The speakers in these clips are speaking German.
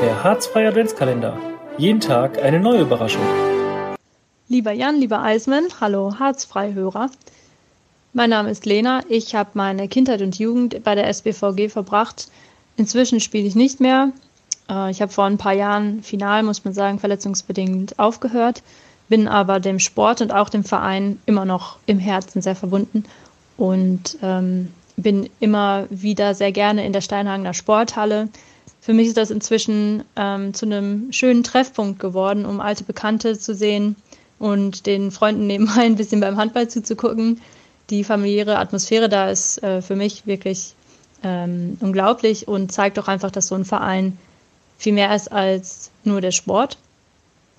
der Harzfreie Adventskalender. Jeden Tag eine neue Überraschung. Lieber Jan, lieber Eismann, hallo Harzfreihörer. Mein Name ist Lena. Ich habe meine Kindheit und Jugend bei der SBVG verbracht. Inzwischen spiele ich nicht mehr. Äh, ich habe vor ein paar Jahren final, muss man sagen, verletzungsbedingt aufgehört, bin aber dem Sport und auch dem Verein immer noch im Herzen sehr verbunden und ähm, bin immer wieder sehr gerne in der Steinhagener Sporthalle. Für mich ist das inzwischen ähm, zu einem schönen Treffpunkt geworden, um alte Bekannte zu sehen und den Freunden nebenbei ein bisschen beim Handball zuzugucken. Die familiäre Atmosphäre da ist äh, für mich wirklich ähm, unglaublich und zeigt auch einfach, dass so ein Verein viel mehr ist als nur der Sport.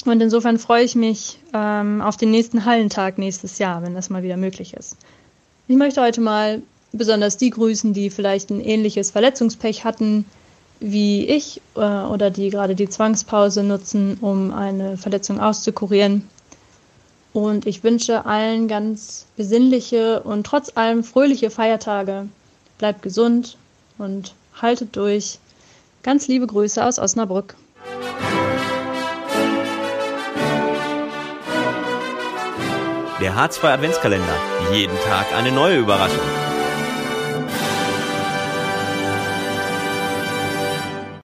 Und insofern freue ich mich ähm, auf den nächsten Hallentag nächstes Jahr, wenn das mal wieder möglich ist. Ich möchte heute mal besonders die grüßen, die vielleicht ein ähnliches Verletzungspech hatten wie ich äh, oder die gerade die Zwangspause nutzen, um eine Verletzung auszukurieren. Und ich wünsche allen ganz besinnliche und trotz allem fröhliche Feiertage. Bleibt gesund und haltet durch. Ganz liebe Grüße aus Osnabrück. Der H2 Adventskalender. Jeden Tag eine neue Überraschung.